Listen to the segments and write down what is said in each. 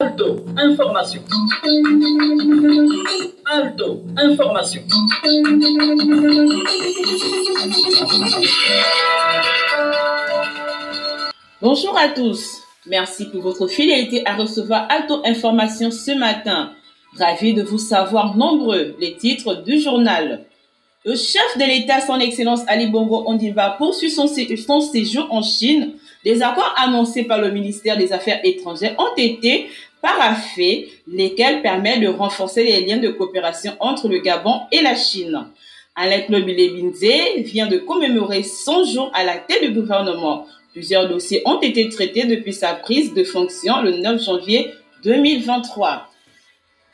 Alto, information. Alto, information. Bonjour à tous. Merci pour votre fidélité à recevoir Alto Information ce matin. Ravi de vous savoir nombreux les titres du journal. Le chef de l'État, son Excellence Ali Bongo Ondimba, poursuit son, séjour en Chine. Des accords annoncés par le ministère des Affaires étrangères ont été paraffés, lesquels permettent de renforcer les liens de coopération entre le Gabon et la Chine. Alain Nobile Binze vient de commémorer son jour à la tête du gouvernement. Plusieurs dossiers ont été traités depuis sa prise de fonction le 9 janvier 2023.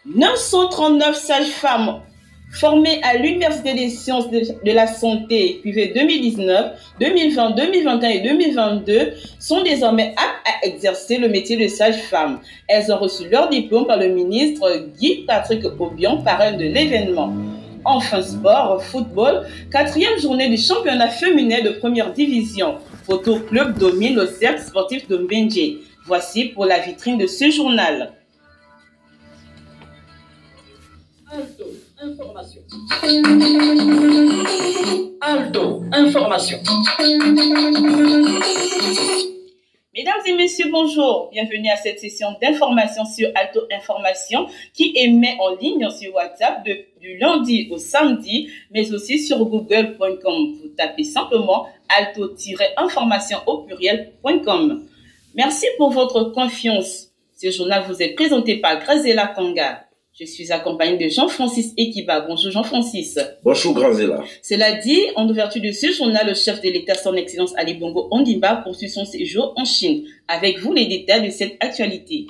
939 sages-femmes formées à l'Université des sciences de, la santé privée 2019, 2020, 2021 et 2022 sont désormais aptes à exercer le métier de sage-femme. Elles ont reçu leur diplôme par le ministre Guy Patrick Aubion, parrain de l'événement. Enfin sport, football, quatrième journée du championnat féminin de première division. Photo Club domine le cercle sportif de Mbenje. Voici pour la vitrine de ce journal. Information. Alto, information. Mesdames et messieurs, bonjour. Bienvenue à cette session d'information sur Alto Information qui émet en ligne sur WhatsApp de, du lundi au samedi, mais aussi sur google.com. Vous tapez simplement alto-information au pluriel.com. Merci pour votre confiance. Ce journal vous est présenté par Grazela Kanga. Je suis accompagné de Jean-Francis Ekiba. Bonjour Jean-Francis. Bonjour Grazela. Cela dit, en ouverture de ce journal, le chef de l'État, son Excellence Ali Bongo Ondimba, poursuit son séjour en Chine. Avec vous, les détails de cette actualité.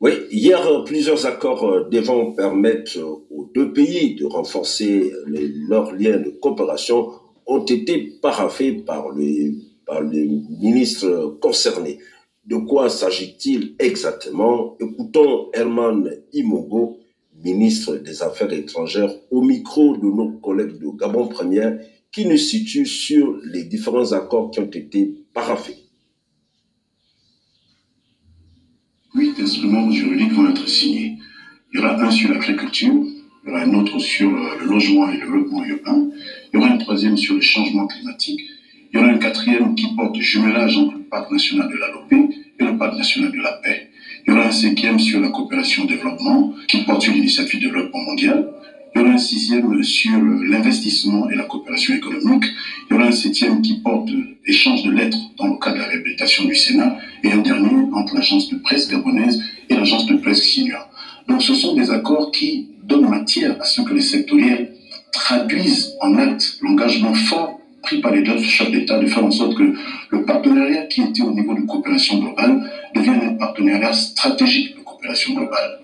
Oui, hier, plusieurs accords devant permettre aux deux pays de renforcer les, leurs liens de coopération ont été paraffés par les, par les ministres concernés. De quoi s'agit-il exactement? Écoutons Herman Imogo, ministre des Affaires étrangères, au micro de nos collègues de Gabon Première, qui nous situe sur les différents accords qui ont été paraffés. Huit instruments juridiques vont être signés. Il y aura un sur l'agriculture, il y aura un autre sur le logement et le développement urbain, il y aura un troisième sur le changement climatique, il y aura un quatrième qui porte jumelage entre le Pacte national de la paix et le Pacte national de la paix. Il y aura un cinquième sur la coopération développement qui porte sur l'initiative développement mondial. Il y aura un sixième sur l'investissement et la coopération économique. Il y aura un septième qui porte échange de lettres dans le cadre de la réhabilitation du Sénat. Et un dernier entre l'agence de presse gabonaise et l'agence de presse chinoise. Donc ce sont des accords qui donnent matière à ce que les sectoriels traduisent en actes l'engagement fort pris par les deux chefs d'État de faire en sorte que le partenariat qui était au niveau de coopération globale stratégique de coopération globale.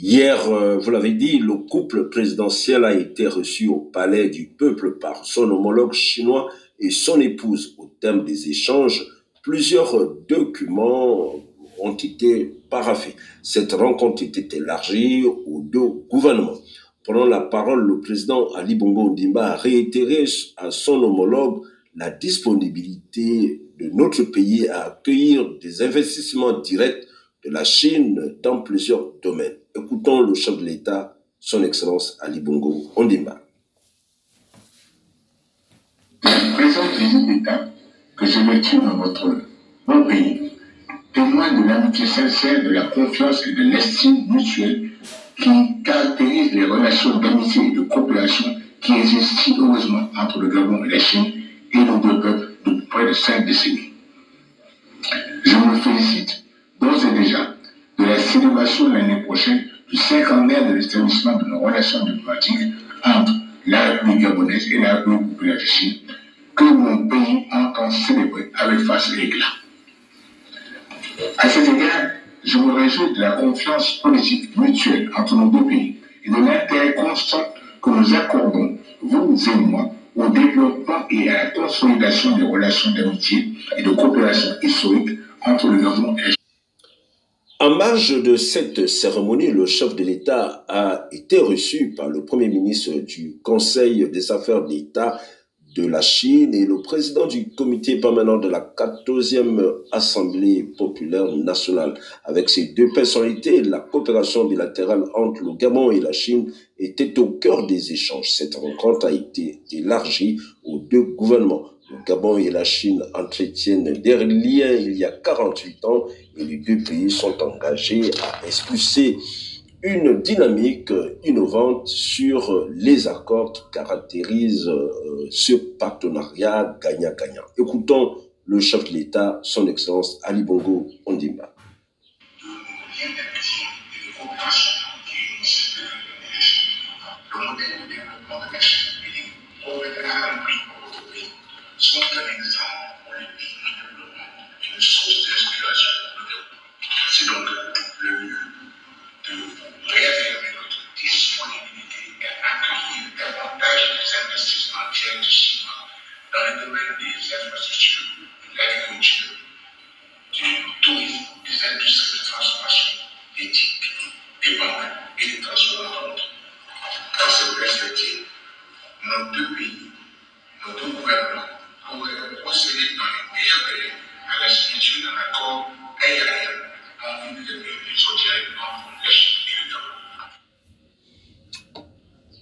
Hier, vous l'avez dit, le couple présidentiel a été reçu au Palais du Peuple par son homologue chinois et son épouse. Au terme des échanges, plusieurs documents ont été paraffés. Cette rencontre était élargie aux deux gouvernements. Prenant la parole, le président Ali Bongo Ondimba a réitéré à son homologue la disponibilité notre pays à accueillir des investissements directs de la Chine dans plusieurs domaines. Écoutons le chef de l'État, son Excellence Ali Bongo Ondimba. La présente visite d'État que je vécu dans votre bon pays témoigne de l'amitié sincère, de la confiance et de l'estime mutuelle qui caractérise les relations d'amitié et de coopération qui existent si heureusement entre le Gabon et la Chine et nos deux peuples près de cinq décennies. Je me félicite d'ores et déjà de la célébration l'année prochaine du cinquantenaire de l'établissement de nos relations diplomatiques entre la République gabonaise et la République populaire de Chine, que mon pays entend célébrer avec face et éclat. À cet égard, je me réjouis de la confiance politique mutuelle entre nos deux pays et de l'intérêt constant que nous accordons, vous et moi, au développement et à la consolidation des relations d'amitié et de coopération historique entre le Gabon et En marge de cette cérémonie, le chef de l'État a été reçu par le Premier ministre du Conseil des affaires d'État de la Chine et le président du comité permanent de la 14e Assemblée populaire nationale. Avec ces deux personnalités, la coopération bilatérale entre le Gabon et la Chine était au cœur des échanges. Cette rencontre a été élargie aux deux gouvernements. Le Gabon et la Chine entretiennent des liens il y a 48 ans et les deux pays sont engagés à expulser une dynamique innovante sur les accords qui caractérisent euh, ce partenariat gagnant-gagnant. Écoutons le chef de l'État, son Excellence Ali Bongo Ondimba.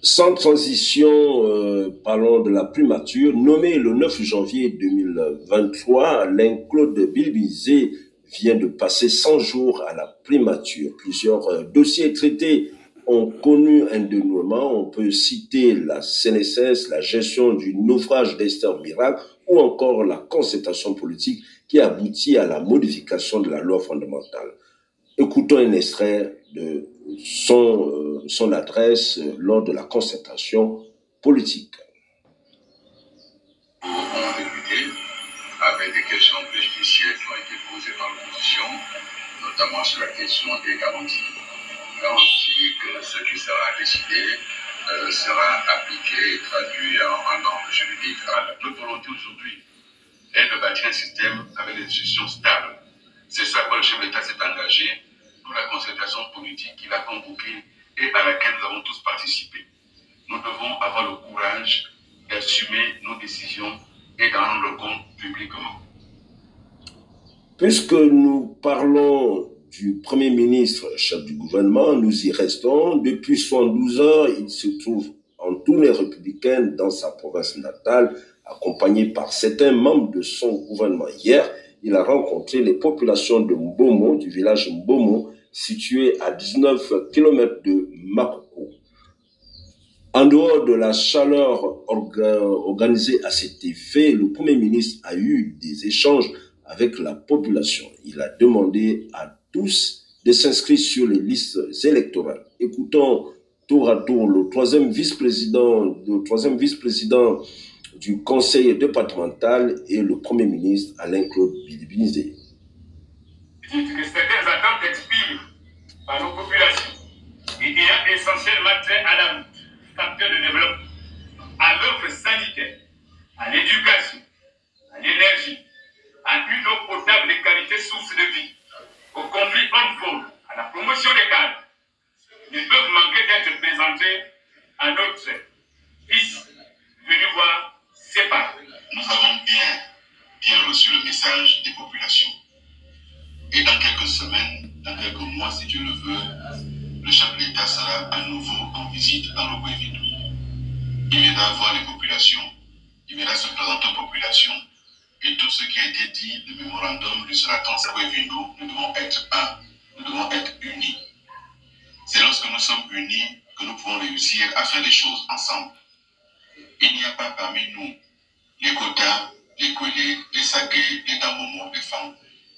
Sans transition, euh, parlons de la primature. Nommé le 9 janvier 2023, Alain Claude Bilbizé vient de passer 100 jours à la primature. Plusieurs euh, dossiers traités ont connu un dénouement. On peut citer la CNSS, la gestion du naufrage d'Esther Miracle ou encore la concertation politique qui aboutit à la modification de la loi fondamentale. Écoutons un extrait de son, euh, son adresse euh, lors de la concertation politique. Honorable député, avec des questions préjudicielles qui ont été posées par l'opposition, notamment sur la question des garanties. Garanties que ce qui sera décidé euh, sera appliqué et traduit en, en normes juridiques. Notre volonté aujourd'hui est de bâtir un système avec des institutions stables. C'est ça que le chef d'État s'est engagé pour la concertation politique qu'il a convoquée et à laquelle nous avons tous participé. Nous devons avoir le courage d'assumer nos décisions et d'en rendre compte publiquement. Puisque nous parlons du Premier ministre, chef du gouvernement, nous y restons. Depuis 72 heures, il se trouve en tournée républicaine dans sa province natale, accompagné par certains membres de son gouvernement. Hier, il a rencontré les populations de Mbomo, du village Mbomo, situé à 19 km de Makoko. En dehors de la chaleur orga- organisée à cet effet, le Premier ministre a eu des échanges avec la population. Il a demandé à tous de s'inscrire sur les listes électorales. Écoutons tour à tour le troisième vice-président, le troisième vice-président du conseil départemental et le Premier ministre Bilibinizé. certaines attentes expirent par nos populations. Et ayant essentiellement trait à la route, facteur de développement, à l'offre sanitaire, à l'éducation, à l'énergie, lui sera Guévidou. Nous devons être un, nous devons être unis. C'est lorsque nous sommes unis que nous pouvons réussir à faire les choses ensemble. Il n'y a pas parmi nous les quotas, les collés, les sagués, les damomo, les femmes,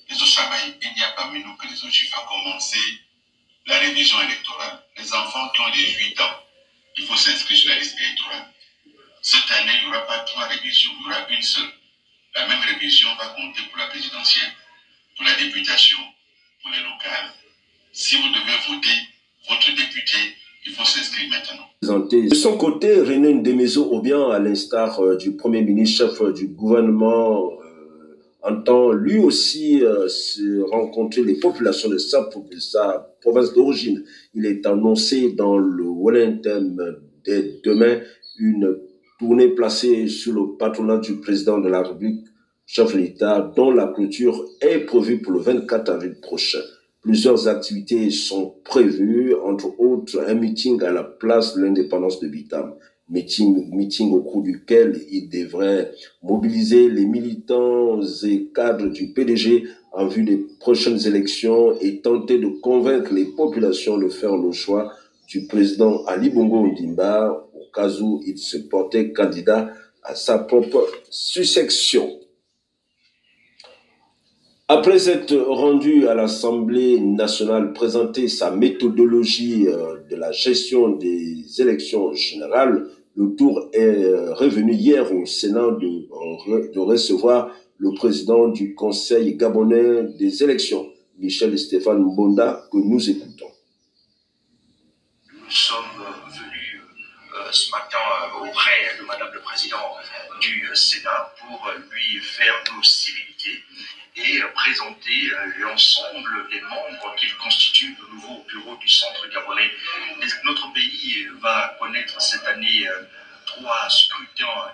les Oshabaï. Il n'y a parmi nous que les Oshifs à commencer la révision électorale. Les enfants qui ont 18 ans, il faut s'inscrire sur la liste électorale. Cette année, il n'y aura pas trois révisions, il y aura une seule. La même révision va compter pour la présidentielle, pour la députation, pour les locales. Si vous devez voter votre député, il faut s'inscrire maintenant. De son côté, René Ndemezo Obian, à l'instar euh, du Premier ministre, chef euh, du gouvernement, euh, entend lui aussi se rencontrer les populations de sa, de sa province d'origine. Il est annoncé dans le Wellington dès demain une tournée placée sous le patronat du président de la République, chef de l'État, dont la clôture est prévue pour le 24 avril prochain. Plusieurs activités sont prévues, entre autres un meeting à la place de l'indépendance de Bitam. Meeting, meeting au cours duquel il devrait mobiliser les militants et cadres du PDG en vue des prochaines élections et tenter de convaincre les populations de faire le choix du président Ali Bongo Ndimba au cas où il se portait candidat à sa propre succession. Après être rendu à l'Assemblée nationale présenter sa méthodologie euh, de la gestion des élections générales, le tour est euh, revenu hier au Sénat de, recevoir le président du Conseil gabonais des élections, Michel Stéphane Bonda, que nous écoutons. Ce matin euh, auprès de Madame le Président du Sénat pour lui faire nos civilités et présenter l'ensemble des membres qu'il constitue au nouveau bureau du Centre gabonais. Notre pays va connaître cette année trois scrutins.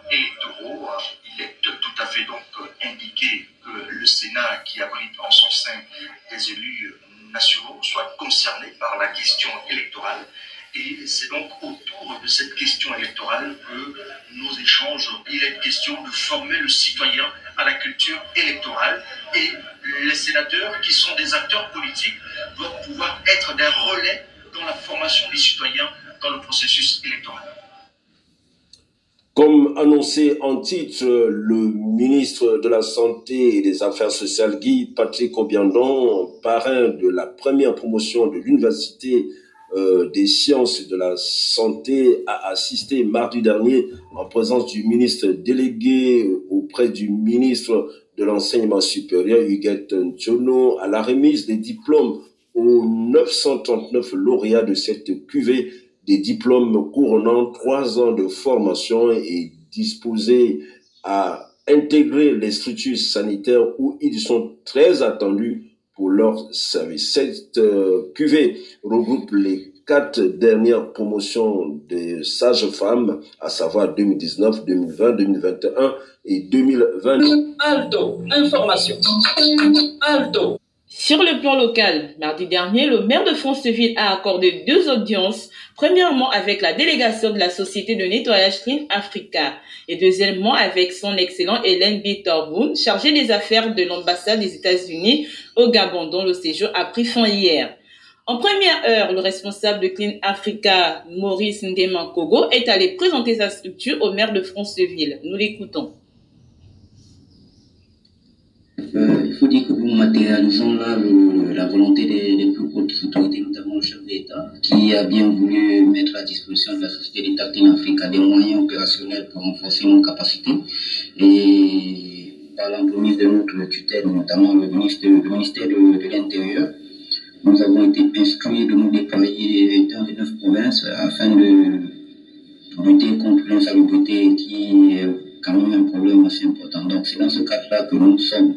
Comme annoncé en titre, le ministre de la Santé et des Affaires sociales, Guy Patrick Obiandon, parrain de la première promotion de l'Université euh, des sciences et de la santé, a assisté mardi dernier en présence du ministre délégué auprès du ministre de l'Enseignement supérieur, Huguette Ntiono, à la remise des diplômes aux 939 lauréats de cette cuvée des diplômes couronnant trois ans de formation et disposés à intégrer les structures sanitaires où ils sont très attendus pour leur service. Cette euh, QV regroupe les quatre dernières promotions des sages-femmes, à savoir 2019, 2020, 2021 et 2020. Alto, information. Alto. Sur le plan local, mardi dernier, le maire de Fonceville a accordé deux audiences, premièrement avec la délégation de la société de nettoyage Clean Africa et deuxièmement avec son excellent Hélène Bitterboon, chargée des affaires de l'ambassade des États-Unis au Gabon, dont le séjour a pris fin hier. En première heure, le responsable de Clean Africa, Maurice Ndeman Kogo, est allé présenter sa structure au maire de Fonceville. Nous l'écoutons. Euh, il faut dire matérialisons là la volonté des, plus hautes autorités, notamment le chef d'État, qui a bien voulu mettre à disposition de la société d'État Clean Africa des moyens opérationnels pour renforcer nos capacités. Et par l'entremise de notre tutelle, notamment le, ministère de, de l'Intérieur, nous avons été instruits de nous déployer dans les neuf provinces afin de lutter contre l'insalubrité qui est quand même un problème assez important. Donc c'est dans ce cadre-là que nous sommes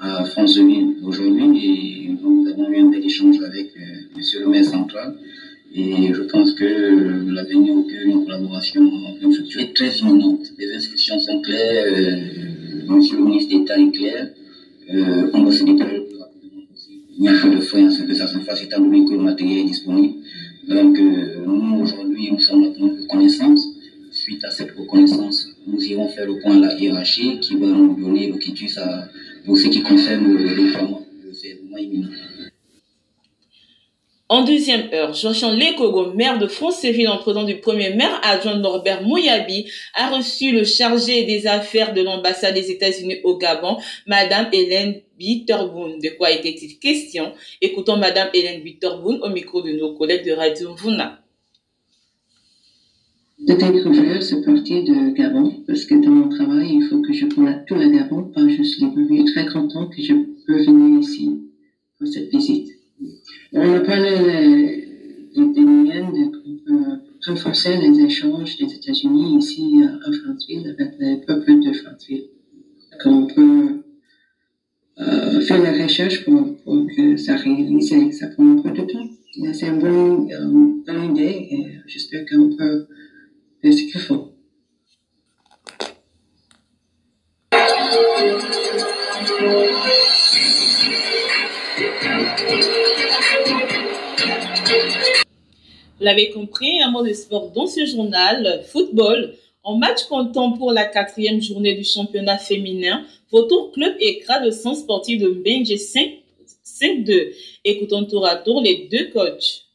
à Franceville aujourd'hui et nous avons eu un bel échange avec euh, Monsieur le maire central. Et je pense que euh, l'avenir auquel une collaboration est très imminente. Les instructions sont claires, euh, Monsieur le ministre d'État est clair. Euh, on va se déployer le. Il n'y a pas de frein à ce que ça se fasse étant donné que le matériel est disponible. Donc euh, nous aujourd'hui nous sommes maintenant reconnaissance. Suite à cette reconnaissance, nous irons faire le point à la hiérarchie qui va nous donner le quitus à, pour ce qui concerne imminent. En deuxième heure, Jean-Jean Lekogo, maire de Fonceville, en présence du premier maire adjoint Norbert Mouyabi, a reçu le chargé des affaires de l'ambassade des États-Unis au Gabon, Madame Hélène Bitterboon. De quoi était-il question? Écoutons Madame Hélène Bitterboon au micro de nos collègues de Radio Vuna. Peut-être que je veux ce parti de Gabon, parce que dans mon travail, il faut que je connaisse tout le Gabon, pas juste les suis très content que je peux venir ici pour cette visite. On a parlé des de, moyens de renforcer les échanges des États-Unis ici à Franceville avec le peuple de Franceville. Qu'on peut euh, faire la recherche pour, que ça réalise, ça prend un peu de temps. C'est une bonne, euh, bonne idée et j'espère qu'on peut vous l'avez compris, un mot de sport dans ce journal, football. En match comptant pour la quatrième journée du championnat féminin, votre club écrase le centre sportif de Benji 5-2. Écoutons tour à tour les deux coachs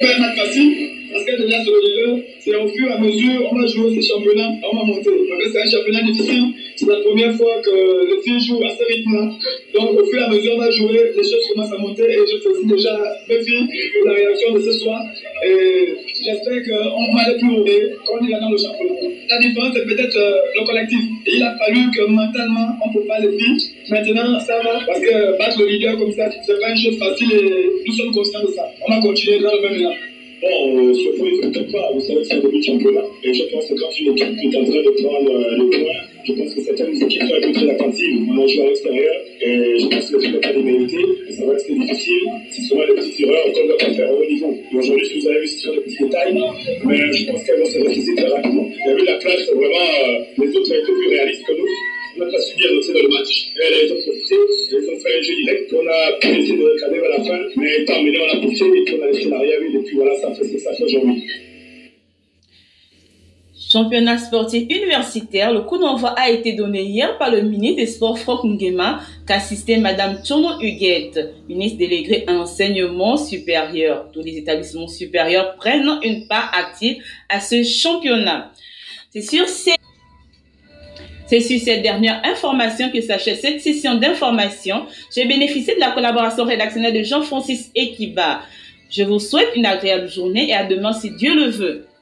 pas facile parce que déjà sur le c'est au fur et à mesure, on va jouer ces championnats, on va monter. c'est un championnat difficile, c'est la première fois que les filles jouent à ce rythme-là. Donc au fur et à mesure, on va jouer, les choses commencent à monter et je félicite déjà mes filles la réaction de ce soir. Et j'espère qu'on va aller plus haut quand on est là dans le championnat. La différence, c'est peut-être euh, le collectif. Et il a fallu que mentalement, on ne peut pas les filles. Maintenant, ça va, parce que battre le leader comme ça, c'est pas une chose facile et nous sommes conscients de ça. On va continuer dans le même élan. Bon, euh, ce point, il ne faut pas. Vous savez que c'est un début de championnat. Et je pense que quand une équipe est en train de prendre euh, le je pense que certaines équipes sont un peu très attentives. On a joué à l'extérieur et je pense que l'équipe n'a pas démérité. Ça va rester difficile. C'est souvent des petites erreurs qu'on doit pas faire au haut niveau. Aujourd'hui, que vous avez vu, c'est sur des petits détails. Mais je pense qu'elles vont se réaliser très rapidement. Il y a eu la place, vraiment, euh, les autres ont été plus réalistes que nous. On n'a pas subi à noter dans le match. Et elles ont profité, elles ont fait un jeu direct. On a pu essayer de recadrer à la fin, mais étant mené, on a poussé et puis on a laissé l'arrière. Et puis voilà, ça fait ce que ça fait aujourd'hui. Championnat sportif universitaire, le coup d'envoi a été donné hier par le ministre des Sports Franck Nguema, qu'assistait Madame Tchono Huguette, ministre déléguée à l'enseignement supérieur. Tous les établissements supérieurs prennent une part active à ce championnat. C'est sur ces c'est sur cette dernière information que s'achève cette session d'information. J'ai bénéficié de la collaboration rédactionnelle de Jean-Francis Ekiba. Je vous souhaite une agréable journée et à demain si Dieu le veut.